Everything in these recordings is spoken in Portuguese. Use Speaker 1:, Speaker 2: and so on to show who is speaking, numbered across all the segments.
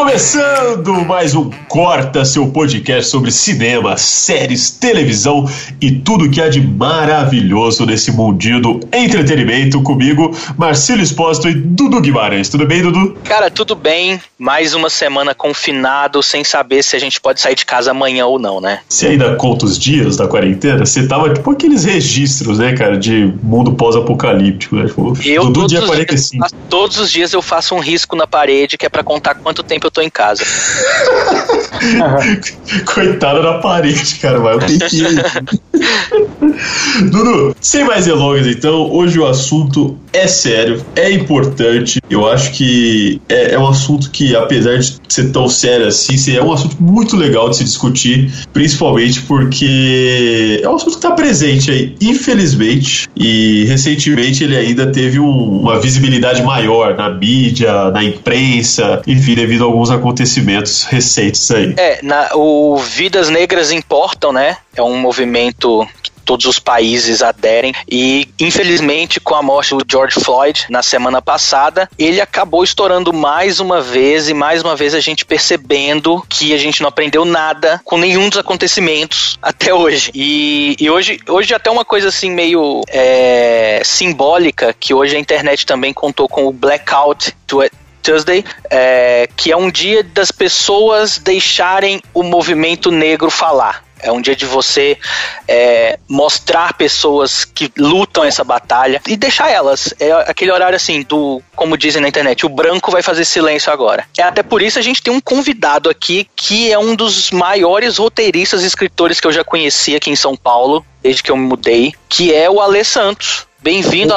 Speaker 1: Começando mais um Corta, seu podcast sobre cinema, séries, televisão e tudo que há de maravilhoso nesse mundinho do entretenimento comigo, Marcelo Espósito e Dudu Guimarães. Tudo bem, Dudu?
Speaker 2: Cara, tudo bem. Mais uma semana confinado, sem saber se a gente pode sair de casa amanhã ou não, né?
Speaker 1: Você ainda conta os dias da quarentena? Você tava tipo aqueles registros, né, cara, de mundo pós-apocalíptico, né? Tipo,
Speaker 2: Eu,
Speaker 1: Dudu
Speaker 2: todos,
Speaker 1: dia
Speaker 2: os
Speaker 1: 45.
Speaker 2: dias, todos os dias eu faço um risco na parede que é pra contar quanto tempo eu tô em casa.
Speaker 1: Coitado da parede, cara, vai um tempinho aí. Dudu, sem mais delongas então, hoje o assunto é sério, é importante. Eu acho que é, é um assunto que, apesar de ser tão sério assim, é um assunto muito legal de se discutir, principalmente porque é um assunto que está presente aí, infelizmente, e recentemente ele ainda teve um- uma visibilidade maior na mídia, na imprensa, enfim, devido a alguns acontecimentos recentes aí.
Speaker 2: É, na- o Vidas Negras Importam, né? É um movimento que todos os países aderem e infelizmente com a morte do George Floyd na semana passada, ele acabou estourando mais uma vez e mais uma vez a gente percebendo que a gente não aprendeu nada com nenhum dos acontecimentos até hoje. E, e hoje, hoje até uma coisa assim meio é, simbólica que hoje a internet também contou com o blackout Tuesday, é, que é um dia das pessoas deixarem o movimento negro falar. É um dia de você é, mostrar pessoas que lutam essa batalha e deixar elas. É aquele horário assim, do, como dizem na internet, o branco vai fazer silêncio agora. É até por isso a gente tem um convidado aqui que é um dos maiores roteiristas e escritores que eu já conheci aqui em São Paulo, desde que eu me mudei, que é o Alê Santos. Bem-vindo.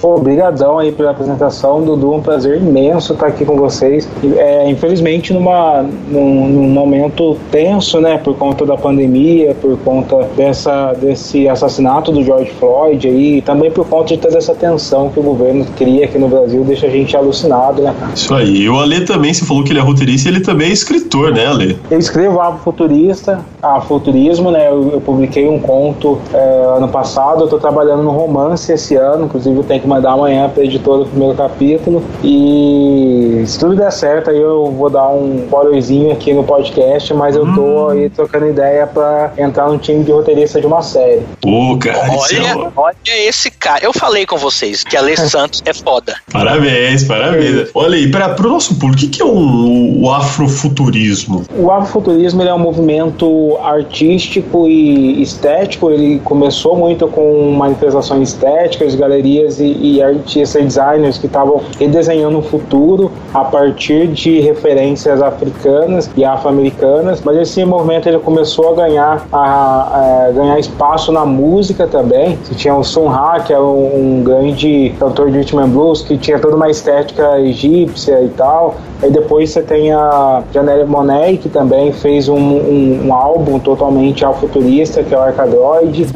Speaker 3: Pô, Obrigadão aí pela apresentação, Dudu, um prazer imenso estar aqui com vocês. É, infelizmente numa, num, num momento tenso, né, por conta da pandemia, por conta dessa, desse assassinato do George Floyd aí, e também por conta de toda essa tensão que o governo cria aqui no Brasil, deixa a gente alucinado, né?
Speaker 1: Isso aí. E o Ale também, você falou que ele é roteirista, ele também é escritor, né, Ale?
Speaker 3: Eu escrevo Afrofuturista, Afrofuturismo, né? Eu, eu publiquei um conto é, ano passado, eu tô trabalhando no romance esse ano, inclusive eu tenho que mandar amanhã pra editora o primeiro capítulo. E se tudo der certo, aí eu vou dar um spoilerzinho aqui no podcast, mas eu tô aí trocando ideia pra entrar no time de roteirista de uma série.
Speaker 1: Pô, cara, isso é
Speaker 2: Olha, olha esse cara. Eu falei com vocês que Alê Santos é foda.
Speaker 1: Parabéns, parabéns. Olha aí, para pro nosso público, o que, que é o, o afrofuturismo?
Speaker 3: O afrofuturismo ele é um movimento artístico e estético. Ele começou muito com manifestações estéticas, galerias e, e artistas e designers que estavam redesenhando o futuro a partir de referências africanas e afro-americanas. Mas esse movimento ele começou a ganhar, a, a ganhar espaço na música também. Você tinha o Sun Ra, que é um, um grande cantor de rhythm and blues que tinha toda uma estética egípcia e tal. Aí depois você tem a Janelle Monáe, que também fez um, um, um álbum totalmente afrofuturista, que é o Arcadroid.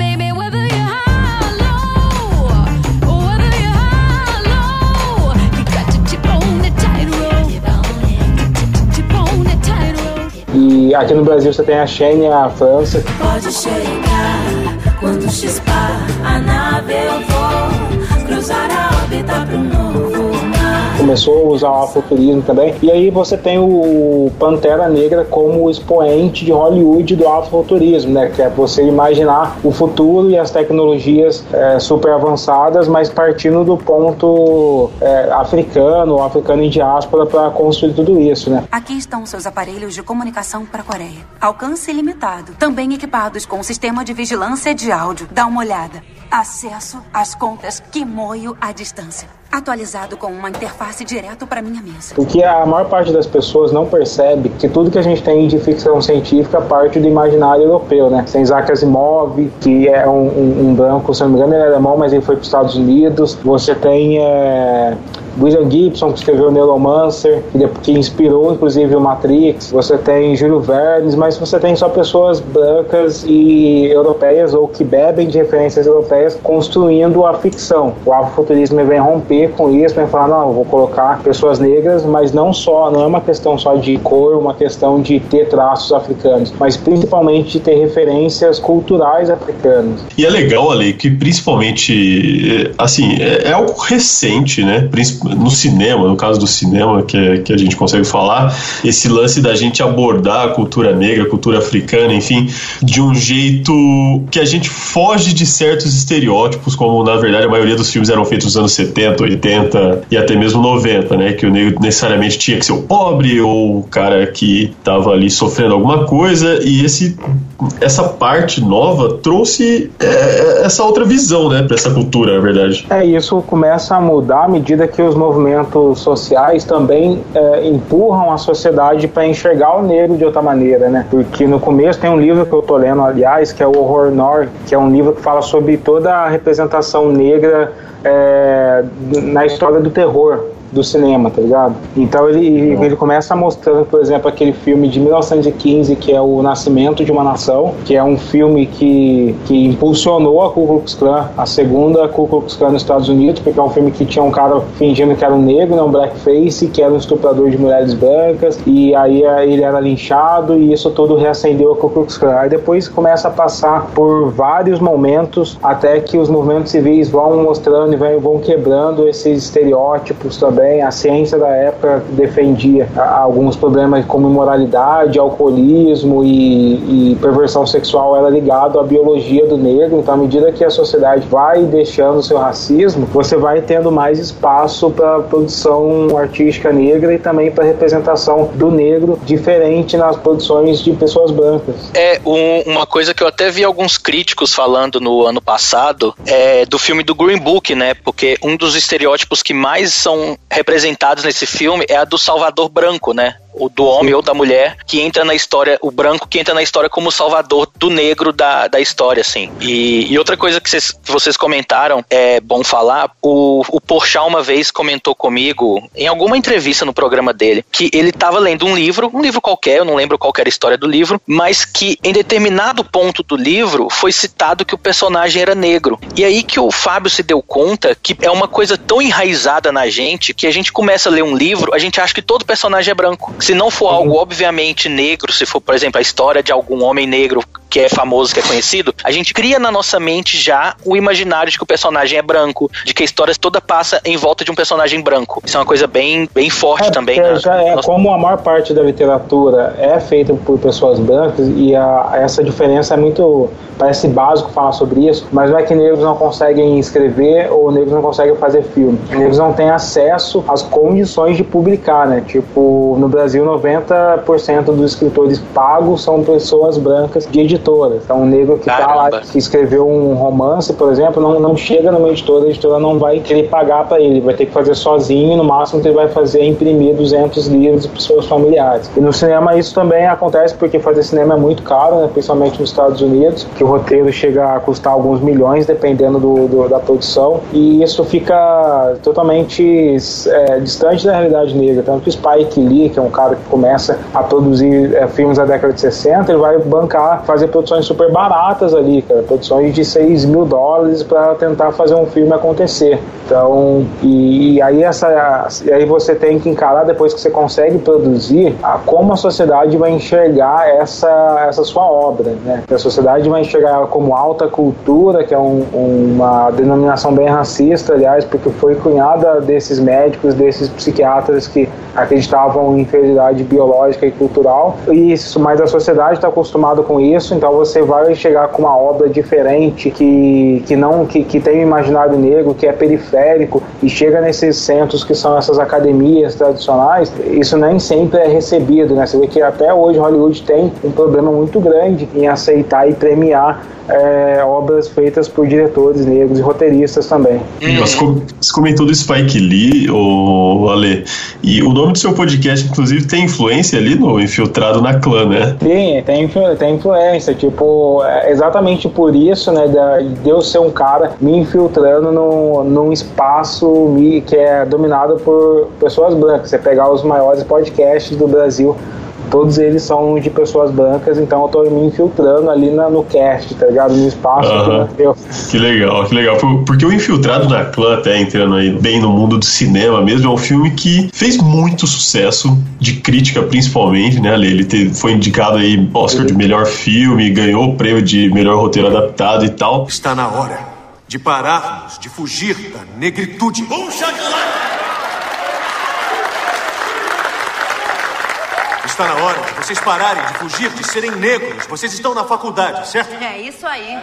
Speaker 3: Aqui no Brasil você tem a Shane, a França.
Speaker 4: Pode chegar quando chispar a nave eu vou cruzar a órbita pro novo.
Speaker 3: Começou a usar o afrofuturismo também. E aí você tem o Pantera Negra como expoente de Hollywood do afrofuturismo, né? Que é você imaginar o futuro e as tecnologias é, super avançadas, mas partindo do ponto é, africano, africano em diáspora para construir tudo isso, né?
Speaker 5: Aqui estão seus aparelhos de comunicação para a Coreia. Alcance ilimitado. Também equipados com um sistema de vigilância de áudio. Dá uma olhada. Acesso às contas Kimoyo à distância. Atualizado com uma interface direto para minha mesa.
Speaker 3: Porque a maior parte das pessoas não percebe que tudo que a gente tem de ficção científica parte do imaginário europeu, né? Tem Isaac Asimov, que é um, um, um branco, se não me engano, ele é alemão, mas ele foi para os Estados Unidos. Você tem é, William Gibson, que escreveu Neuromancer, que, inspirou inclusive o Matrix. Você tem Júlio Vernes, mas você tem só pessoas brancas e europeias ou que bebem de referências europeias construindo a ficção. O afrofuturismo vem romper com isso, vem falar, não, vou colocar pessoas negras, mas não só, não é uma questão só de cor, uma questão de ter traços africanos, mas principalmente de ter referências culturais africanas.
Speaker 1: E é legal, Ale, que principalmente, eh, assim, é, é algo recente, né? Princip- No cinema, no caso do cinema, que, é- que a gente consegue falar, esse lance da gente abordar a cultura negra, a cultura africana, enfim, de um jeito que a gente foge de certos estereótipos, como na verdade a maioria dos filmes eram feitos nos anos 70, 80 e até mesmo 90, né? Que o negro necessariamente tinha que ser o pobre ou o cara que tava ali sofrendo alguma coisa, e esse essa parte nova trouxe é, essa outra visão, né, pra essa cultura, na verdade.
Speaker 3: É, isso começa a mudar à medida que os movimentos sociais também é, empurram a sociedade para enxergar o negro de outra maneira, né? Porque no começo tem um livro que eu tô lendo, aliás, que é o Horror Nor, que é um livro que fala sobre toda a representação negra é, na história do terror do cinema, tá ligado? Então ele, ele começa mostrando, por exemplo, aquele filme de 1915 que é O Nascimento de uma Nação, que é um filme que, que impulsionou a Ku Klux Klan, a segunda Ku Klux Klan nos Estados Unidos, porque é um filme que tinha um cara fingindo que era um negro, né, um blackface, que era um estuprador de mulheres brancas, e aí ele era linchado e isso tudo reacendeu a Ku Klux Klan. Aí depois começa a passar por vários momentos até que os movimentos civis vão mostrando e vão quebrando esses estereótipos também. A ciência da época defendia alguns problemas como imoralidade, alcoolismo e, e perversão sexual era ligado à biologia do negro. Então, à medida que a sociedade vai deixando seu racismo, você vai tendo mais espaço para produção artística negra e também para representação do negro diferente nas produções de pessoas brancas.
Speaker 2: É, um- uma coisa que eu até vi alguns críticos falando no ano passado é do filme do Green Book, né? Porque um dos estereótipos que mais são representados nesse filme é a do Salvador branco, né? O do homem ou da mulher que entra na história, o branco que entra na história como salvador do negro da, da história, assim. E, e outra coisa que vocês, que vocês comentaram, é bom falar, o, o Porchat uma vez comentou comigo, em alguma entrevista no programa dele, que ele estava lendo um livro, um livro qualquer, eu não lembro qual era a história do livro, mas que em determinado ponto do livro foi citado que o personagem era negro. E aí que o Fábio se deu conta que é uma coisa tão enraizada na gente que a gente começa a ler um livro, a gente acha que todo personagem é branco. Se não for algo obviamente negro, se for, por exemplo, a história de algum homem negro que é famoso, que é conhecido, a gente cria na nossa mente já o imaginário de que o personagem é branco, de que a história toda passa em volta de um personagem branco. Isso é uma coisa bem, bem forte também.
Speaker 3: porque
Speaker 2: na-
Speaker 3: já é,
Speaker 2: nossa-
Speaker 3: como a maior parte da literatura é feita por pessoas brancas e a- essa diferença é muito parece básico falar sobre isso, mas não é que negros não conseguem escrever ou negros não conseguem fazer filme. Negros não têm acesso às condições de publicar, né? Tipo, no Brasil 90% dos escritores pagos são pessoas brancas de editoras. Então, um negro que tá lá que escreveu um romance, por exemplo, não, não chega numa editora, a editora não vai querer pagar para ele, vai ter que fazer sozinho, no máximo que ele vai fazer é imprimir 200 livros para seus familiares. E no cinema isso também acontece porque fazer cinema é muito caro, né, principalmente nos Estados Unidos, que o roteiro chega a custar alguns milhões dependendo do, do- da produção, e isso fica totalmente é, distante da realidade negra. Tanto que o Spike Lee, que é um cara que começa a produzir é, filmes da década de 60, ele vai bancar, fazer produções super baratas ali, cara, produções de 6 mil dólares para tentar fazer um filme acontecer. Então, e, e aí essa, e aí você tem que encarar depois que você consegue produzir, a, como a sociedade vai enxergar essa, essa sua obra, né? A sociedade vai enxergar ela como alta cultura, que é um- uma denominação bem racista, aliás, porque foi cunhada desses médicos, desses psiquiatras que acreditavam em inferioridade biológica e cultural. E isso, mas a sociedade está acostumada com isso, então você vai chegar com uma obra diferente que, que não que, que tem um imaginário negro, que é periférico e chega nesses centros que são essas academias tradicionais, isso nem sempre é recebido, né? Você vê que até hoje Hollywood tem um problema muito grande em aceitar e premiar é, obras feitas por diretores negros e roteiristas também.
Speaker 1: Você com- você comentou do Spike Lee, o Ale, e o nome do seu podcast, inclusive, tem influência ali no Infiltrado na Clã, né?
Speaker 3: Sim, tem, tem influência, tipo, é exatamente por isso, né, de eu ser um cara me infiltrando no, num espaço que é dominado por pessoas brancas. Você pegar os maiores podcasts do Brasil, todos eles são de pessoas brancas, então eu tô me infiltrando ali na- no cast, tá ligado? No espaço que eu.
Speaker 1: Que legal, que legal. Por- Porque o Infiltrado na Clã, até entrando aí bem no mundo do cinema mesmo, é um filme que fez muito sucesso, de crítica principalmente, né, Ale? Ele te- foi indicado aí Oscar de melhor filme, ganhou o prêmio de melhor roteiro adaptado e tal.
Speaker 6: Está na hora de pararmos de fugir da negritude. Está na hora de vocês pararem de fugir de serem negros. Vocês estão na faculdade, certo?
Speaker 7: É isso aí.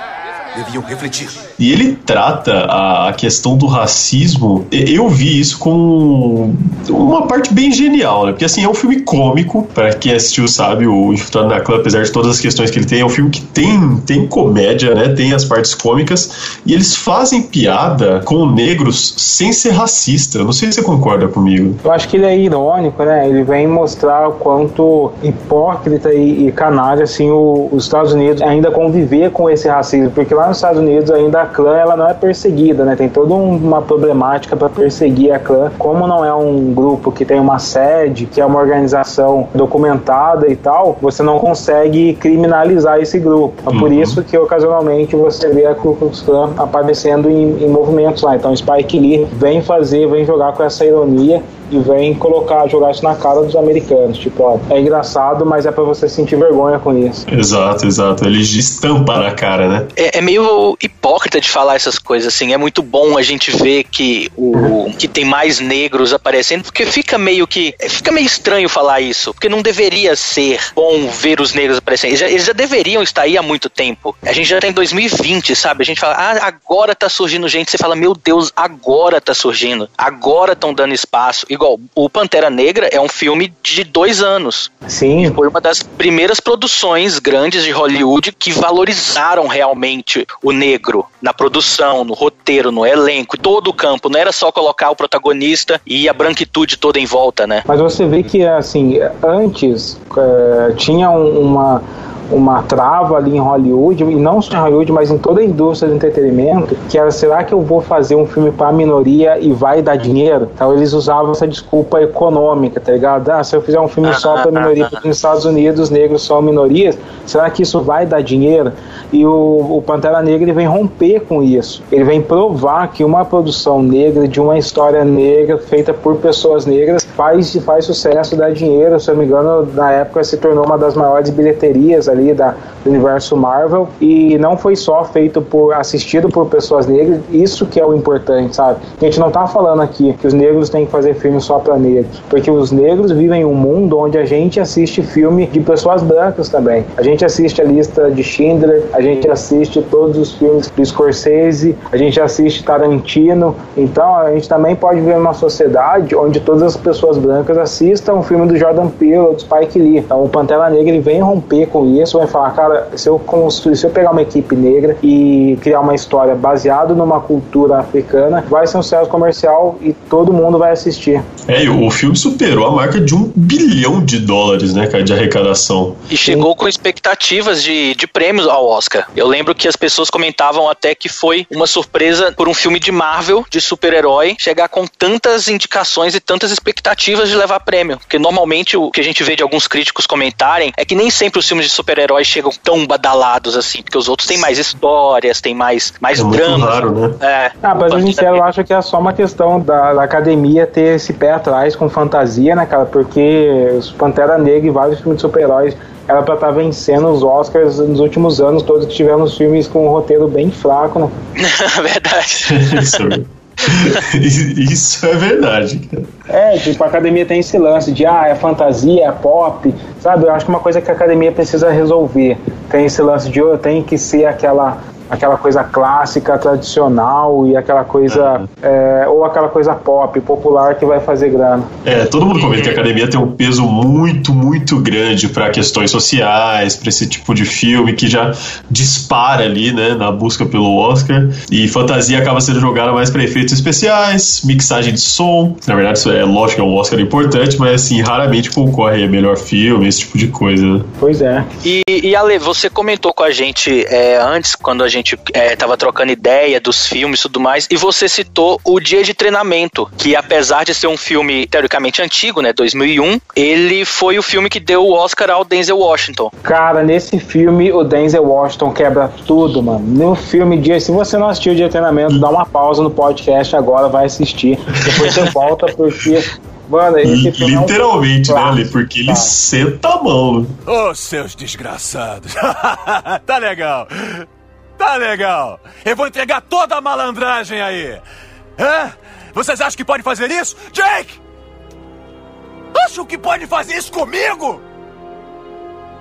Speaker 6: Deviam refletir.
Speaker 1: E ele trata a, questão do racismo. Eu vi isso com uma parte bem genial, né? Porque assim, é um filme cômico, para quem assistiu sabe, o Infiltrado na Clã, apesar de todas as questões que ele tem, é um filme que tem, tem comédia, né? Tem as partes cômicas. E eles fazem piada com negros sem ser racista. Eu não sei se você concorda comigo.
Speaker 3: Eu acho que ele é irônico, né? Ele vem mostrar o quanto hipócrita e, e canalha assim o- os Estados Unidos ainda conviver com esse racismo, porque lá nos Estados Unidos ainda a clã ela não é perseguida, né? Tem toda um- uma problemática para perseguir a clã, como não é um grupo que tem uma sede, que é uma organização documentada e tal, você não consegue criminalizar esse grupo. É por
Speaker 1: Uhum.
Speaker 3: isso que ocasionalmente você vê a Ku Klux Klan aparecendo em, em movimentos lá. Então Spike Lee vem fazer, vem jogar com essa ironia e vem colocar, jogar isso na cara dos americanos. Tipo, ó, é engraçado, mas é pra você sentir vergonha com isso.
Speaker 1: Exato, exato. Ele estampa na cara, né?
Speaker 2: É, é meio hipócrita de falar essas coisas assim. É muito bom a gente ver que o que tem mais negros aparecendo, porque fica meio que fica meio estranho falar isso, porque não deveria ser bom ver os negros aparecendo. Eles já, eles já deveriam estar aí há muito tempo. A gente já tá em 2020, sabe? A gente fala, ah, agora tá surgindo gente. Você fala, meu Deus, agora tá surgindo. Agora estão dando espaço. Igual o Pantera Negra é um filme de dois anos.
Speaker 3: Sim.
Speaker 2: Foi uma das primeiras produções grandes de Hollywood que valorizaram realmente o negro na produção, no roteiro, no elenco, todo o campo. Não era só colocar o protagonista e a branquitude toda em volta, né?
Speaker 3: Mas você vê que, assim, antes é, tinha um- uma, uma trava ali em Hollywood, e não só em Hollywood, mas em toda a indústria do entretenimento, que era, será que eu vou fazer um filme para a minoria e vai dar dinheiro? Então eles usavam essa desculpa econômica, tá ligado? Ah, se eu fizer um filme só para minoria, porque nos Estados Unidos os negros são minorias, será que isso vai dar dinheiro? E o, o Pantera Negra ele vem romper com isso. Ele vem provar que uma produção negra, de uma história negra, feita por pessoas negras, faz, faz sucesso, dá dinheiro. Se eu não me engano, na época se tornou uma das maiores bilheterias ali da, do universo Marvel. E não foi só feito por, assistido por pessoas negras, isso que é o importante, sabe? A gente não tá falando aqui que os negros têm que fazer filme só para negros, porque os negros vivem em um mundo onde a gente assiste filme de pessoas brancas também. A gente assiste a lista de Schindler, a gente assiste todos os filmes do Scorsese, a gente assiste Tarantino. Então a gente também pode ver uma sociedade onde todas as pessoas brancas assistam o filme do Jordan Peele ou do Spike Lee. Então o Pantera Negra ele vem romper com isso, vai falar, cara, se eu construir, se eu pegar uma equipe negra e criar uma história baseada numa cultura africana, vai ser um sucesso comercial e todo mundo vai assistir.
Speaker 1: É, e o filme superou a marca de um bilhão de dólares, né, cara, de arrecadação.
Speaker 2: E chegou com expectativas de, de prêmios ao Oscar. Eu lembro que as pessoas comentavam até que foi uma surpresa por um filme de Marvel, de super-herói, chegar com tantas indicações e tantas expectativas de levar prêmio. Porque normalmente o que a gente vê de alguns críticos comentarem é que nem sempre os filmes de super-heróis chegam tão badalados assim, porque os outros têm mais histórias, têm mais, mais
Speaker 1: É muito
Speaker 2: drama.
Speaker 1: raro, né?
Speaker 2: É.
Speaker 3: Ah, pra ser sincero, eu acho que é só uma questão da, da academia ter esse pé atrás com fantasia, né, cara? Porque os Pantera Negra e vários filmes de super-heróis era pra estar vencendo os Oscars nos últimos anos, todos que tivemos filmes com um roteiro bem fraco, né?
Speaker 2: Verdade.
Speaker 1: Isso, é verdade.
Speaker 3: É, tipo, a academia tem esse lance de, ah, é fantasia, é pop, sabe? Eu acho que uma coisa que a academia precisa resolver tem esse lance de, oh, tem que ser aquela aquela coisa clássica, tradicional e aquela coisa é, ou aquela coisa pop, popular que vai fazer grana.
Speaker 1: É, todo mundo comenta que a academia tem um peso muito, muito grande para questões sociais, para esse tipo de filme que já dispara ali, né, na busca pelo Oscar. E fantasia acaba sendo jogada mais para efeitos especiais, mixagem de som. Na verdade, isso é lógico que é um Oscar importante, mas assim, raramente concorre a melhor filme, esse tipo de coisa. né?
Speaker 3: Pois é.
Speaker 2: E, e Ale, você comentou com a gente é, antes, quando a gente é, tava trocando ideia dos filmes e tudo mais, e você citou o Dia de Treinamento, que apesar de ser um filme teoricamente antigo, né, 2001, ele foi o filme que deu o Oscar ao Denzel Washington.
Speaker 3: Cara, nesse filme o Denzel Washington quebra tudo, mano. No filme Dia, se você não assistiu o Dia de Treinamento, dá uma pausa no podcast agora, vai assistir. Depois você volta porque Mano, esse filme é um
Speaker 1: Literalmente, né, Ale? Porque ele
Speaker 3: cara.
Speaker 1: senta a mão. né?
Speaker 6: Ô, seus desgraçados. tá legal. Tá legal. Eu vou entregar toda a malandragem aí. Hã? Vocês acham que podem fazer isso? Jake! Acham que podem fazer isso comigo?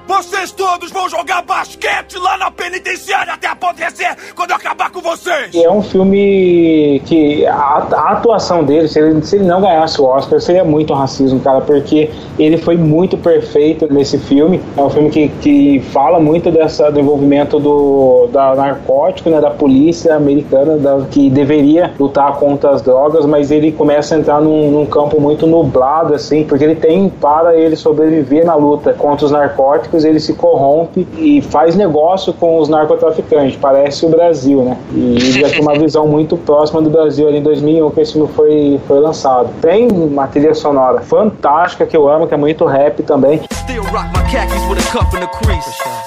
Speaker 6: Vocês todos vão jogar basquete lá na penitenciária até apodrecer quando eu acabar com vocês!
Speaker 3: É um filme que a, a atuação dele, se ele, se ele não ganhasse o Oscar, seria muito racismo, cara, porque ele foi muito perfeito nesse filme. É um filme que, que fala muito dessa, do envolvimento do da narcótico, né, da polícia americana, da, que deveria lutar contra as drogas, mas ele começa a entrar num, num campo muito nublado, assim, porque ele tem, para ele sobreviver na luta contra os narcóticos, ele se corrompe e faz negócio com os narcotraficantes. Parece o Brasil, né? E ele já tem uma visão muito próxima do Brasil ali em 2001 que esse filme foi, foi lançado. Tem uma trilha sonora fantástica que eu amo, que é muito rap também.
Speaker 7: Still rock my khakis with a cuff and a crease.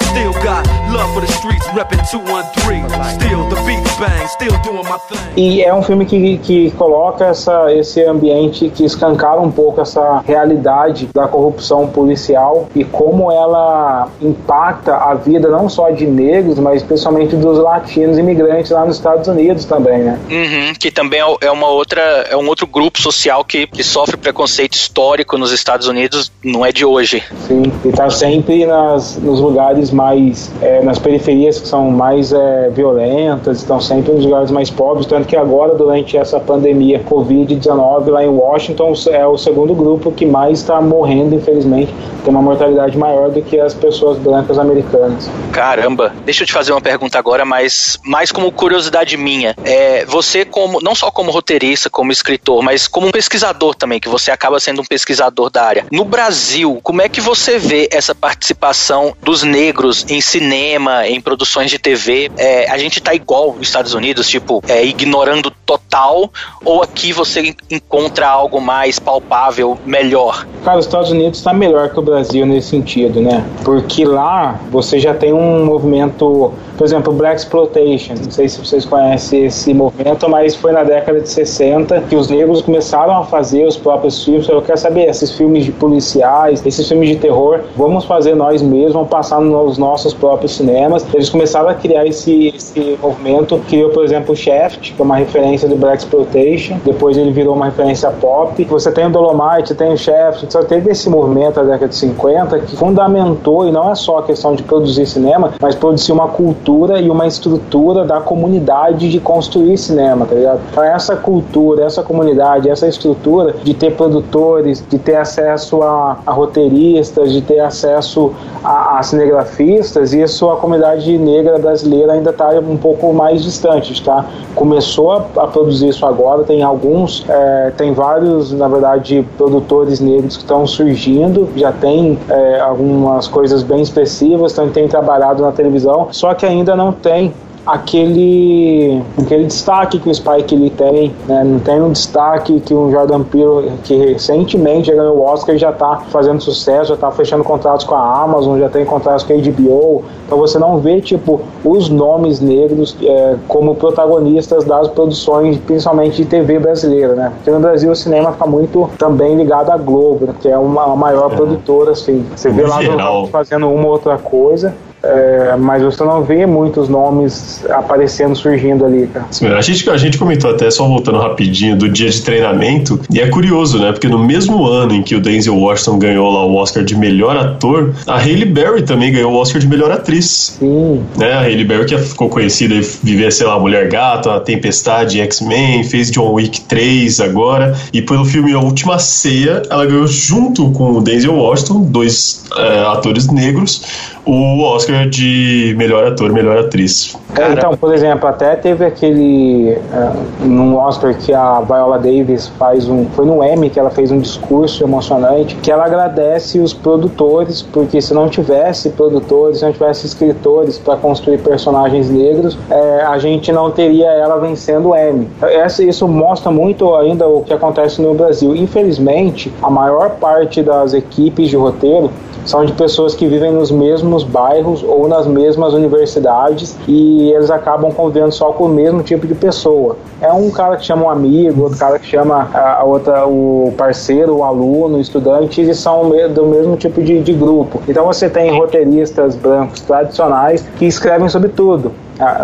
Speaker 7: Still got love for the streets, reppin' 213. Still the beats bang, still doing my thing.
Speaker 3: E é um filme que, que coloca essa, esse ambiente que escancara um pouco essa realidade da corrupção policial e como ela impacta a vida não só de negros, mas especialmente dos latinos imigrantes lá nos Estados Unidos também, né?
Speaker 2: Uhum, que também é- é uma outra é um outro grupo social que, que sofre preconceito histórico nos Estados Unidos, não é de hoje.
Speaker 3: Sim, e tá sempre nas, nos lugares mais, é, nas periferias que são mais é, violentas, estão sempre nos lugares mais pobres, tanto que agora, durante essa pandemia Covid-19, lá em Washington, é o segundo grupo que mais está morrendo, infelizmente, tem uma mortalidade maior do que as pessoas brancas americanas.
Speaker 2: Caramba, deixa eu te fazer uma pergunta agora, mas mais como curiosidade minha. É, você como não só como roteirista, como escritor, mas como um pesquisador também, que você acaba sendo um pesquisador da área. No Brasil, como é que você vê essa participação dos negros em cinema, em produções de TV? É, a gente tá igual nos Estados Unidos, tipo, é, ignorando total, ou aqui você encontra algo mais palpável, melhor?
Speaker 3: Cara, os Estados Unidos está melhor que o Brasil nesse sentido, né? Porque lá você já tem um movimento, por exemplo, Black Exploitation. Não sei se vocês conhecem esse movimento, mas foi na década de 60 que os negros começaram a fazer os próprios filmes. Eu quero saber, esses filmes de policiais, esses filmes de terror, vamos fazer nós mesmos, vamos passar nos nossos próprios cinemas. Eles começaram a criar esse, esse movimento. Criou, por exemplo, o Shaft, que é uma referência do Black Exploitation. Depois ele virou uma referência pop. Você tem o Dolomite, tem o Shaft. Só teve esse movimento da década de 50 que fundamentou, e não é só a questão de produzir cinema, mas produzir uma cultura e uma estrutura da comunidade de construir cinema, tá ligado? Então essa cultura, essa comunidade, essa estrutura de ter produtores, de ter acesso a, a roteiristas, de ter acesso a, a cinegrafistas, isso a comunidade negra brasileira ainda está um pouco mais distante, tá? Começou a, a produzir isso agora, tem alguns, é, tem vários, na verdade, produtores negros que estão surgindo, já tem é, algumas coisas bem expressivas, então tem trabalhado na televisão, só que ainda não tem aquele, aquele destaque que o Spike Lee tem, né? não tem um destaque que o Jordan Peele, que recentemente ganhou o Oscar já está fazendo sucesso, já está fechando contratos com a Amazon, já tem contratos com a HBO, então você não vê tipo os nomes negros é, como protagonistas das produções, principalmente de TV brasileira, né? Porque no Brasil o cinema fica muito também ligado à Globo, né? que é uma a maior produtora, assim. Você vê lá
Speaker 1: geral.
Speaker 3: no, fazendo uma ou outra coisa. É, mas você não vê muitos nomes aparecendo, surgindo ali, cara.
Speaker 1: A gente, a gente comentou até, só voltando rapidinho, do dia de treinamento, e é curioso, né? Porque no mesmo ano em que o Denzel Washington ganhou lá o Oscar de melhor ator, a Hailey Berry também ganhou o Oscar de melhor atriz.
Speaker 3: Sim.
Speaker 1: Né? A Hailey Berry que ficou conhecida e viver, sei lá, Mulher Gato, a Tempestade, X-Men, fez John Wick 3 agora, e pelo filme A Última Ceia, ela ganhou junto com o Denzel Washington, dois é, atores negros, o Oscar de melhor ator, melhor atriz.
Speaker 3: É, então, por exemplo, até teve aquele uh, num Oscar que a Viola Davis faz um, foi no Emmy que ela fez um discurso emocionante que ela agradece os produtores porque se não tivesse produtores, se não tivesse escritores para construir personagens negros, é, a gente não teria ela vencendo o Emmy. Essa, isso mostra muito ainda o que acontece no Brasil. Infelizmente, a maior parte das equipes de roteiro são de pessoas que vivem nos mesmos bairros ou nas mesmas universidades e eles acabam convivendo só com o mesmo tipo de pessoa. É um cara que chama um amigo, outro cara que chama a, outra o parceiro, o aluno, o estudante, e são do mesmo tipo de, de grupo. Então você tem roteiristas brancos tradicionais que escrevem sobre tudo.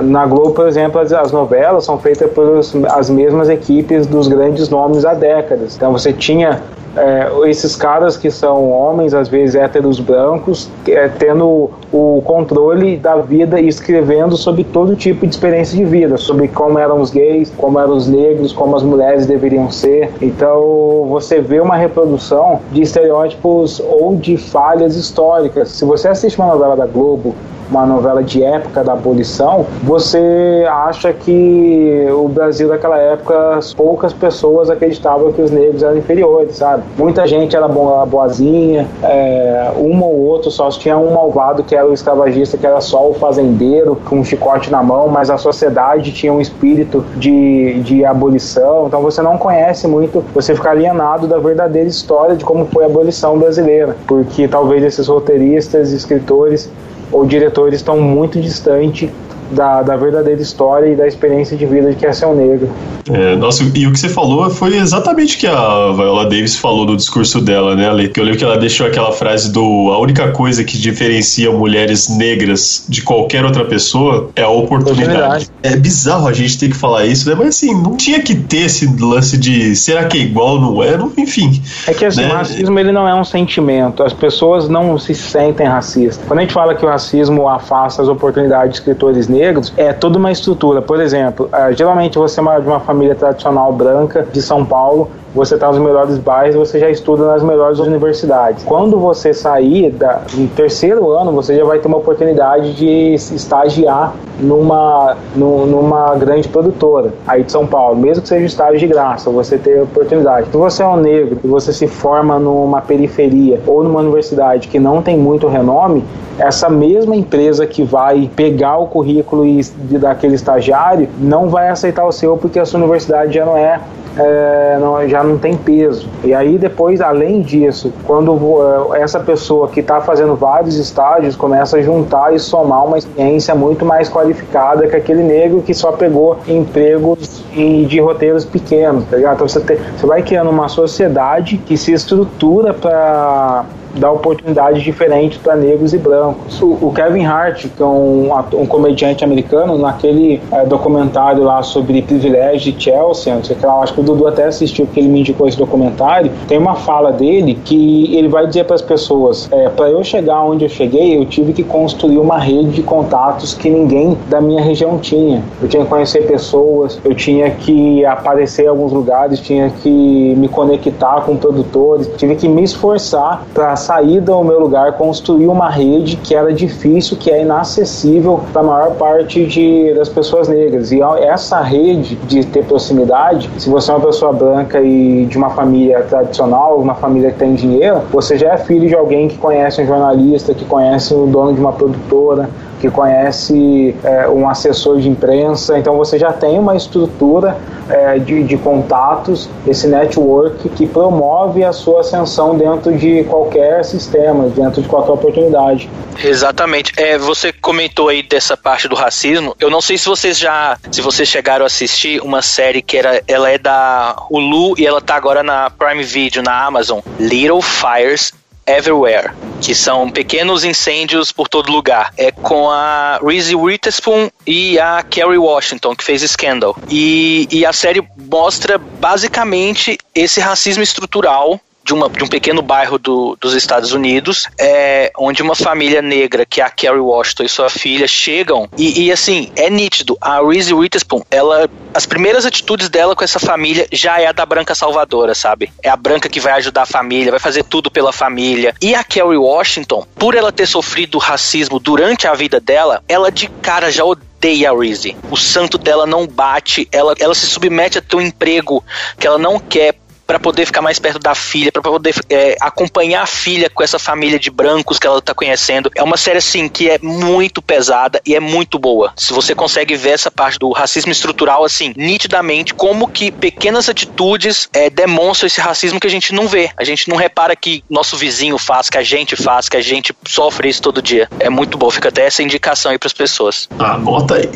Speaker 3: Na Globo, por exemplo, as, as novelas são feitas por as mesmas equipes dos grandes nomes há décadas. Então você tinha é, esses caras que são homens, às vezes héteros brancos, é, tendo o controle da vida e escrevendo sobre todo tipo de experiência de vida, sobre como eram os gays, como eram os negros, como as mulheres deveriam ser. Então você vê uma reprodução de estereótipos ou de falhas históricas. Se você assiste uma novela da Globo, uma novela de época da abolição, você acha que o Brasil daquela época, poucas pessoas acreditavam que os negros eram inferiores, sabe? Muita gente era boazinha, é, uma ou outro só tinha um malvado que era o escravagista, que era só o fazendeiro com um chicote na mão, mas a sociedade tinha um espírito de, de abolição, então você não conhece muito, você fica alienado da verdadeira história de como foi a abolição brasileira, porque talvez esses roteiristas, escritores ou diretores estão muito distante da, da verdadeira história e da experiência de vida de que é ser um negro.
Speaker 1: É, nossa, e o que você falou foi exatamente o que a Viola Davis falou no discurso dela, né, Ale? Que eu lembro que ela deixou aquela frase do a única coisa que diferencia mulheres negras de qualquer outra pessoa é a oportunidade.
Speaker 3: Oportunidade.
Speaker 1: É bizarro a gente ter que falar isso, né? Mas assim, não tinha que ter esse lance de será que é igual, não é? Não, enfim.
Speaker 3: É que assim,
Speaker 1: né?
Speaker 3: o racismo ele não é um sentimento, as pessoas não se sentem racistas. Quando a gente fala que o racismo afasta as oportunidades de escritores negros, é toda uma estrutura. Por exemplo, ah, geralmente você é de uma família tradicional branca de São Paulo, você está nos melhores bairros, você já estuda nas melhores universidades. Quando você sair da, no terceiro ano, você já vai ter uma oportunidade de estagiar numa, nu- numa grande produtora aí de São Paulo, mesmo que seja estágio de graça, você ter oportunidade. Se você é um negro e você se forma numa periferia ou numa universidade que não tem muito renome, essa mesma empresa que vai pegar o currículo e, de, daquele estagiário não vai aceitar o seu porque a sua universidade já não é é, não- já não tem peso. E aí depois, além disso, quando é, essa pessoa que está fazendo vários estágios começa a juntar e somar uma experiência muito mais qualificada que aquele negro que só pegou empregos em- de roteiros pequenos, tá ligado? Então você, te- você vai criando uma sociedade que se estrutura para dar oportunidades diferentes para negros e brancos. O, Kevin Hart, que é um, um comediante americano, naquele eh, documentário lá sobre privilégio de Chelsea, não sei o que lá, acho que o Dudu até assistiu porque ele me indicou esse documentário, tem uma fala dele que ele vai dizer para as pessoas, para eu chegar onde eu cheguei, eu tive que construir uma rede de contatos que ninguém da minha região tinha. Eu tinha que conhecer pessoas, eu tinha que aparecer em alguns lugares, tinha que me conectar com produtores, tive que me esforçar para sair do meu lugar, construir uma rede que era difícil, que é inacessível para a maior parte de, das pessoas negras. E essa rede de ter proximidade, se você é uma pessoa branca e de uma família tradicional, uma família que tem dinheiro, você já é filho de alguém que conhece um jornalista, que conhece o dono de uma produtora, que conhece é, um assessor de imprensa, então você já tem uma estrutura é, de, de contatos, esse network que promove a sua ascensão dentro de qualquer sistema, dentro de qualquer oportunidade.
Speaker 2: Exatamente. É, você comentou aí dessa parte do racismo. Eu não sei se vocês já, se vocês chegaram a assistir uma série que era, ela é da Hulu e ela tá agora na Prime Video, na Amazon. Little Fires Everywhere, que são pequenos incêndios por todo lugar. É com a Reese Witherspoon e a Kerry Washington, que fez Scandal. E, e a série mostra basicamente esse racismo estrutural de, uma, de um pequeno bairro do- dos Estados Unidos, é, onde uma família negra, que é a Kerry Washington e sua filha, chegam e, e, assim, é nítido. A Reese Witherspoon, ela, as primeiras atitudes dela com essa família já é a da branca salvadora, sabe? É a branca que vai ajudar a família, vai fazer tudo pela família. E a Kerry Washington, por ela ter sofrido racismo durante a vida dela, ela de cara já odeia a Reese. O santo dela não bate, ela, ela se submete a ter um emprego que ela não quer Pra poder ficar mais perto da filha, pra poder é, acompanhar a filha com essa família de brancos que ela tá conhecendo. É uma série assim que é muito pesada e é muito boa. Se você consegue ver essa parte do racismo estrutural assim, nitidamente, como que pequenas atitudes é, demonstram esse racismo que a gente não vê. A gente não repara que nosso vizinho faz, que a gente faz, que a gente sofre isso todo dia. É muito bom, fica até essa indicação aí pras pessoas.
Speaker 1: Ah, bota aí.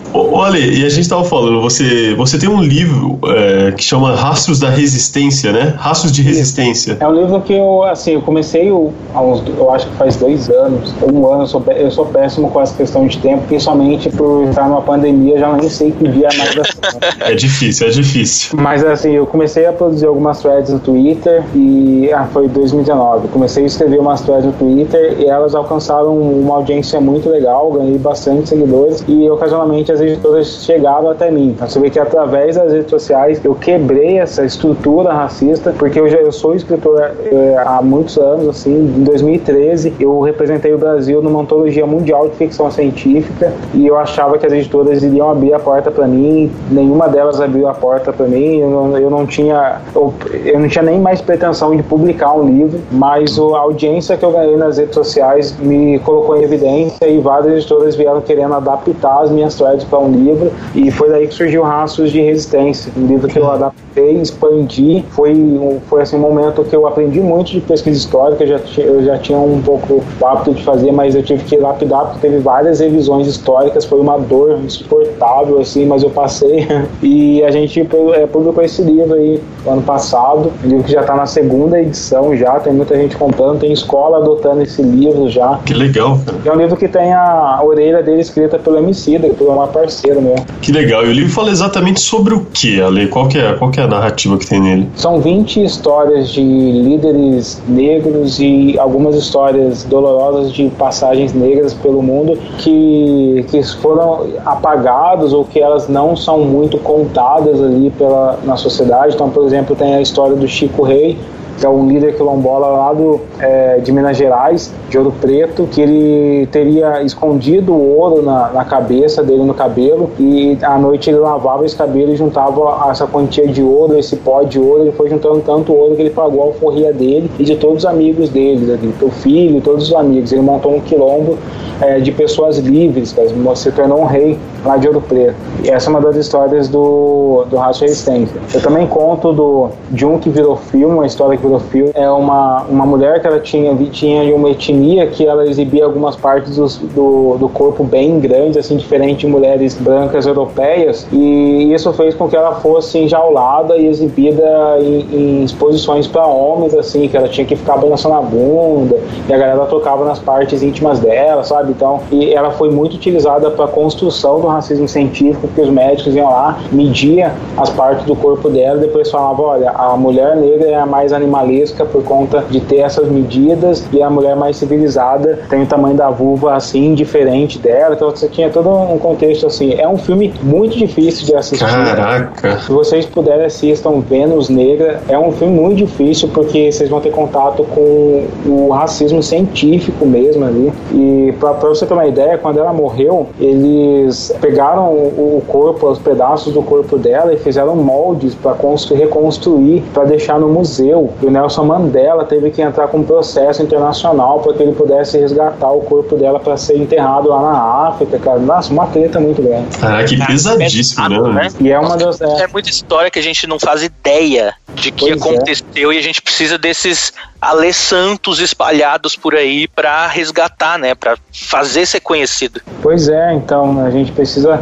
Speaker 1: Ale, e a gente tava falando, você, você tem um livro é, que chama Rastros da Resistência, né? Rastros de Resistência.
Speaker 3: É um livro que eu, assim, eu comecei há uns, eu acho que faz dois anos, um ano, eu sou, eu sou péssimo com essa questão de tempo, principalmente por estar numa pandemia, já nem sei que dia mais da semana.
Speaker 1: É difícil, é difícil.
Speaker 3: Mas assim, eu comecei a produzir algumas threads no Twitter e ah, foi 2019. Comecei a escrever umas threads no Twitter e elas alcançaram uma audiência muito legal, ganhei bastante seguidores e ocasionalmente as editoras chegavam até mim. Então você vê que através das redes sociais eu quebrei essa estrutura racista, porque eu já eu sou escritor eh, há muitos anos, assim, em 2013 eu representei o Brasil numa antologia mundial de ficção científica e eu achava que as editoras iriam abrir a porta para mim, nenhuma delas abriu a porta para mim, eu não, eu não tinha eu, eu não tinha nem mais pretensão de publicar um livro, mas a audiência que eu ganhei nas redes sociais me colocou em evidência e várias editoras vieram querendo adaptar as minhas threads para um livro e foi daí que surgiu Rastros de Resistência, um livro que eu adaptei, expandi, foi, um- foi assim, um momento que eu aprendi muito de pesquisa histórica, eu já, eu já tinha um pouco o hábito de fazer, mas eu tive que lapidar porque teve várias revisões históricas, foi uma dor insuportável, assim, mas eu passei e a gente é, publicou esse livro aí ano passado, um livro que já está na segunda edição já, tem muita gente comprando, tem escola adotando esse livro já.
Speaker 1: Que legal, cara.
Speaker 3: É um livro que tem a orelha dele escrita pelo Emicida, que é uma parceira meu.
Speaker 1: Que legal. E o livro fala exatamente sobre o que, Ale? Qual que é, qual que é a narrativa que tem nele?
Speaker 3: São 20 histórias de líderes negros e algumas histórias dolorosas de passagens negras pelo mundo que, que foram apagados ou que elas não são muito contadas ali pela, na sociedade. Então, por exemplo, tem a história do Chico Rei, que é um líder quilombola lá do, é, de Minas Gerais, de Ouro Preto, que ele teria escondido o ouro na, na cabeça dele, no cabelo, e à noite ele lavava esse cabelo e juntava essa quantia de ouro, esse pó de ouro, ele foi juntando tanto ouro que ele pagou a alforria dele e de todos os amigos dele, ali, o filho, todos os amigos. Ele montou um quilombo é, de pessoas livres, cara, se tornou um rei lá de Ouro Preto. E essa é uma das histórias do, do Raça Resistência. Eu também conto do, de um que virou filme, uma história que É uma, uma mulher que ela tinha, tinha uma etnia que ela exibia algumas partes dos- do, do corpo bem grandes, assim, diferente de mulheres brancas europeias. E isso fez com que ela fosse enjaulada e exibida em, em exposições para homens, assim, que ela tinha que ficar balançando a bunda e a galera tocava nas partes íntimas dela, sabe? Então, e ela foi muito utilizada para construção do racismo científico, porque os médicos iam lá, media as partes do corpo dela depois falavam, olha, a mulher negra é a mais animalesca por conta de ter essas medidas e a mulher mais civilizada tem o tamanho da vulva assim, diferente dela. Então você tinha todo um contexto assim. É um filme muito difícil de assistir.
Speaker 1: Caraca.
Speaker 3: Se vocês puderem assistam Vênus Negra, é um filme muito difícil porque vocês vão ter contato com o racismo científico mesmo ali. E pra, pra você ter uma ideia, quando ela morreu, eles pegaram o, o corpo, os pedaços do corpo dela e fizeram moldes para reconstruir, para deixar no museu. O Nelson Mandela teve que entrar com um processo internacional para que ele pudesse resgatar o corpo dela para ser enterrado lá na África, cara. Nossa, uma treta muito grande.
Speaker 1: Caraca, que pesadíssimo, né?
Speaker 3: E é uma das.
Speaker 2: É muita história que a gente não faz ideia de que
Speaker 3: Pois é.
Speaker 2: aconteceu e a gente precisa desses alê santos espalhados por aí pra resgatar, né? Pra fazer ser conhecido.
Speaker 3: Pois é, então a gente precisa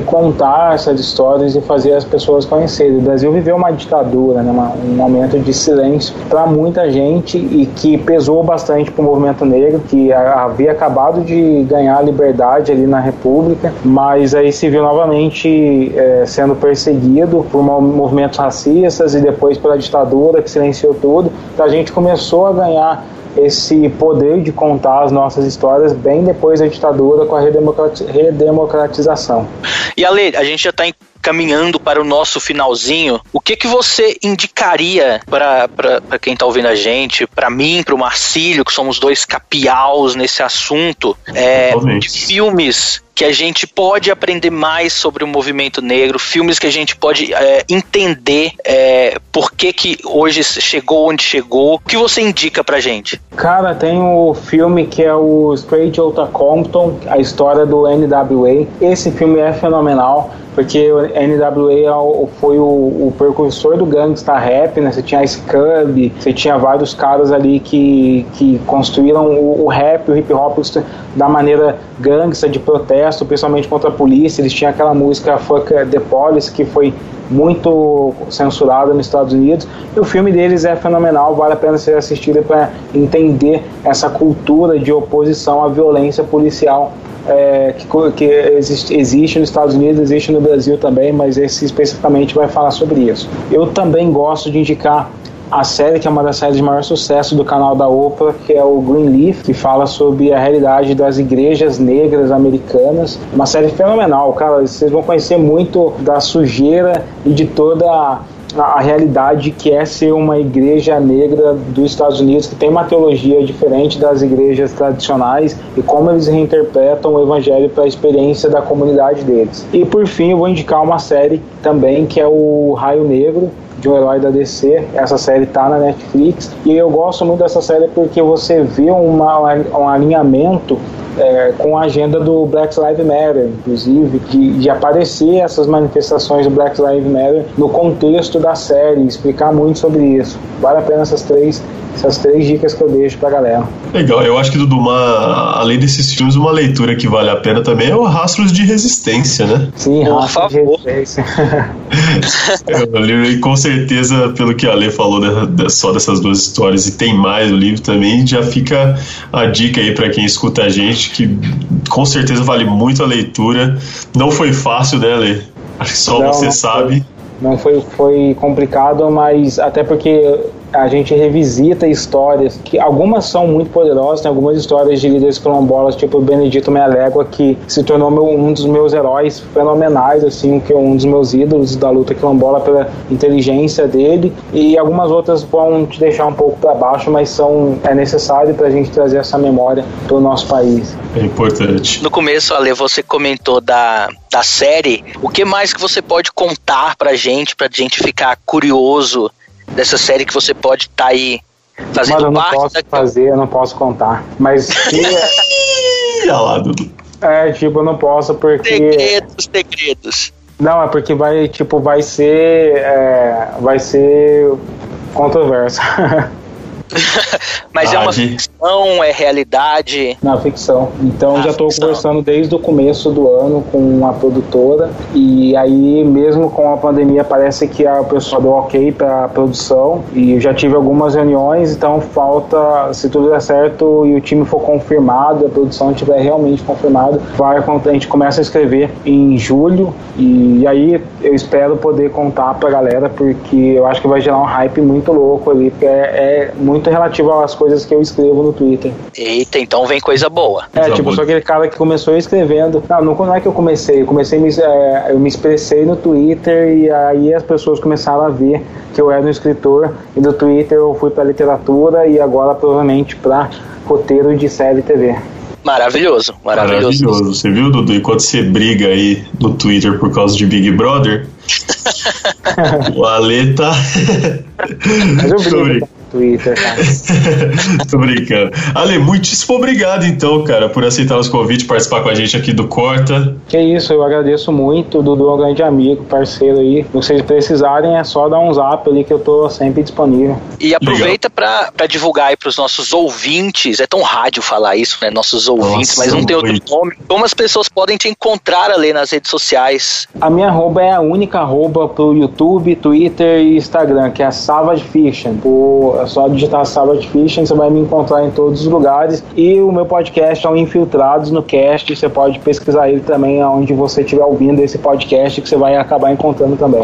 Speaker 3: contar essas histórias e fazer as pessoas conhecerem. O Brasil viveu uma ditadura, né, um momento de silêncio para muita gente e que pesou bastante para o movimento negro, que havia acabado de ganhar liberdade ali na República, mas aí se viu novamente eh, sendo perseguido por mo- movimentos racistas e depois pela ditadura que silenciou tudo. Então a gente começou a ganhar esse poder de contar as nossas histórias bem depois da ditadura com a redemocrati- redemocratização.
Speaker 2: E Ale, a gente já tá caminhando para o nosso finalzinho. O que que você indicaria para quem tá ouvindo a gente, para mim, para o Marcílio, que somos dois capiaus nesse assunto, é, de filmes que a gente pode aprender mais sobre o movimento negro, filmes que a gente pode é, entender é, por que que hoje chegou onde chegou. O que você indica pra gente?
Speaker 3: Cara, tem o filme que é o Straight Outta Compton, a história do NWA. Esse filme é fenomenal, porque o NWA é foi o, o precursor do gangsta rap, né? Você tinha Ice Cub, você tinha vários caras ali que, que construíram o, o rap, o hip hop da maneira gangsta, de protesto, principalmente contra a polícia. Eles tinham aquela música Fuck the Police, que foi muito censurada nos Estados Unidos. E o filme deles é fenomenal, vale a pena ser assistido para entender essa cultura de oposição à violência policial é, que, que existe, existe nos Estados Unidos, existe no Brasil também, mas esse especificamente vai falar sobre isso. Eu também gosto de indicar a série que é uma das séries de maior sucesso do canal da Oprah, que é o Greenleaf, que fala sobre a realidade das igrejas negras americanas. Uma série fenomenal, cara. Vocês vão conhecer muito da sujeira e de toda a a realidade que é ser uma igreja negra dos Estados Unidos que tem uma teologia diferente das igrejas tradicionais e como eles reinterpretam o evangelho para a experiência da comunidade deles. E por fim, eu vou indicar uma série também que é o Raio Negro, de um herói da DC. Essa série tá na Netflix e eu gosto muito dessa série porque você vê uma, um alinhamento é, com a agenda do Black Lives Matter, inclusive, de, de aparecer essas manifestações do Black Lives Matter no contexto da série, explicar muito sobre isso. Vale a pena essas três, essas três dicas que eu deixo pra galera.
Speaker 1: Legal, eu acho que Dudu, uma, além desses filmes, uma leitura que vale a pena também é o Rastros de Resistência, né?
Speaker 3: Sim,
Speaker 2: Por
Speaker 3: raça de
Speaker 2: favor.
Speaker 3: resistência.
Speaker 1: É, o livro, e com certeza, pelo que a Lê falou de- de- só dessas duas histórias, e tem mais o livro também, já fica a dica aí pra quem escuta a gente, que com certeza vale muito a leitura. Não foi fácil, né, Lê? Acho que só
Speaker 3: Não,
Speaker 1: você
Speaker 3: não
Speaker 1: sabe.
Speaker 3: Não foi, foi complicado, mas até porque a gente revisita histórias que algumas são muito poderosas, tem algumas histórias de líderes quilombolas, tipo o Benedito Meia-Légua, que se tornou meu- um dos meus heróis fenomenais, assim, que é um dos meus ídolos da luta quilombola pela inteligência dele, e algumas outras vão te deixar um pouco para baixo, mas são é necessário para a gente trazer essa memória para o nosso país.
Speaker 1: É importante.
Speaker 2: No começo, Ale, você comentou da, da série. O que mais que você pode contar pra gente, pra gente ficar curioso dessa série que você pode estar aí
Speaker 3: Mas
Speaker 2: fazendo
Speaker 3: eu não posso
Speaker 2: da...
Speaker 3: fazer, eu não posso contar. Mas se
Speaker 1: Ih, olha lá, Dudu.
Speaker 3: é, tipo, eu não posso porque.
Speaker 2: Segredos, segredos.
Speaker 3: Não, é porque vai, tipo, vai ser. é, vai ser controverso.
Speaker 2: Mas é uma ficção, é realidade.
Speaker 3: Na ficção. Então
Speaker 2: Ah,
Speaker 3: já estou conversando desde o começo do ano com a produtora. E aí, mesmo com a pandemia, parece que a pessoa deu ok para a produção. E eu já tive algumas reuniões, então falta, se tudo der certo e o time for confirmado, a produção estiver realmente confirmada, vai, a gente começa a escrever em julho. E aí eu espero poder contar pra galera, porque eu acho que vai gerar um hype muito louco ali, porque é, é muito relativo às coisas que eu escrevo no Twitter.
Speaker 2: Eita, então vem coisa boa.
Speaker 3: É, tipo, sou aquele cara que começou escrevendo. Não, não, não é que eu comecei, eu comecei, me, é, eu me expressei no Twitter e aí as pessoas começaram a ver que eu era um escritor e do Twitter eu fui pra literatura e agora provavelmente pra roteiro de série TV.
Speaker 2: Maravilhoso, maravilhoso.
Speaker 1: Maravilhoso. Você viu, Dudu? Enquanto você briga aí no Twitter por causa de Big Brother, o Ale tá.
Speaker 3: Mas eu brigo. Twitter, cara.
Speaker 1: Tô brincando. Ale, muitíssimo obrigado então, cara, por aceitar os convites, participar com a gente aqui do Corta.
Speaker 3: Que isso, eu agradeço muito. Dudu é um grande amigo, parceiro aí. Se vocês precisarem, é só dar um zap ali que eu tô sempre disponível.
Speaker 2: E aproveita pra pra divulgar aí pros nossos ouvintes, é tão rádio falar isso, né? Nossos ouvintes,
Speaker 1: Nossa,
Speaker 2: mas não tem outro nome. Como as pessoas podem te encontrar ali nas redes sociais?
Speaker 3: A minha arroba é a única arroba pro YouTube, Twitter e Instagram, que é a Savage Fiction. Por, é só digitar Savage Fiction, você vai me encontrar em todos os lugares. E o meu podcast é o Infiltrados no Cast. Você pode pesquisar ele também onde você estiver ouvindo esse podcast, que você vai acabar encontrando também.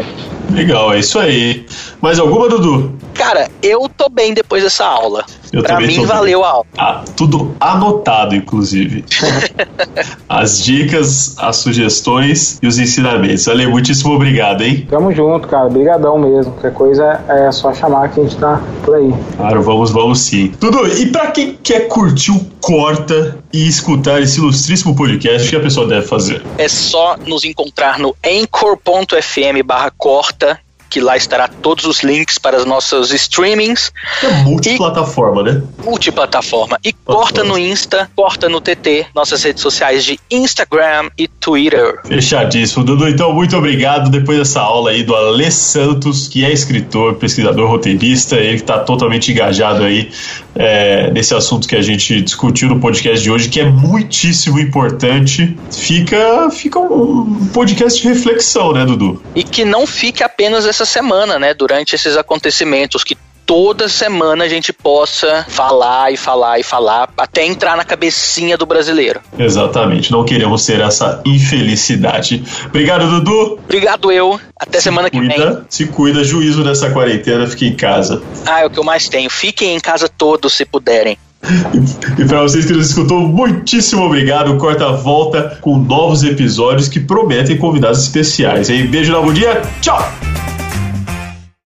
Speaker 1: Legal, é isso aí. Mais alguma, Dudu?
Speaker 2: Cara, eu tô bem depois dessa aula.
Speaker 1: Eu
Speaker 2: pra mim valeu a aula.
Speaker 1: Ah, tudo anotado, inclusive. As dicas, as sugestões e os ensinamentos. Ale, muitíssimo obrigado, hein?
Speaker 3: Tamo junto, cara. Obrigadão mesmo. Qualquer coisa é só chamar que a gente tá por aí.
Speaker 1: Claro, vamos, vamos sim. Dudu, e pra quem quer curtir o Corta e escutar esse ilustríssimo podcast, o que a pessoa deve fazer?
Speaker 2: É só nos encontrar no anchor.fm barra corta, que lá estará todos os links para os nossos streamings.
Speaker 1: É multiplataforma, né?
Speaker 2: Multiplataforma. E corta no Insta, corta no TT, nossas redes sociais de Instagram e Twitter.
Speaker 1: Fechadíssimo. Dudu, então, muito obrigado. Depois dessa aula aí do Alê Santos, que é escritor, pesquisador, roteirista, ele que está totalmente engajado aí é, nesse assunto que a gente discutiu no podcast de hoje, que é muitíssimo importante. Fica, fica um podcast de reflexão, né, Dudu?
Speaker 2: E que não fique apenas essa semana, né? Durante esses acontecimentos, que toda semana a gente possa falar e falar e falar, até entrar na cabecinha do brasileiro.
Speaker 1: Exatamente. Não queremos ser essa infelicidade. Obrigado, Dudu.
Speaker 2: Obrigado eu. Até semana que vem.
Speaker 1: Cuida, se cuida, juízo nessa quarentena, fique em casa.
Speaker 2: Ah, é o que eu mais tenho. Fiquem em casa todos se puderem.
Speaker 1: E para vocês que nos escutou, muitíssimo obrigado. Corta volta com novos episódios que prometem convidados especiais. Hein? Beijo na bom dia. Tchau!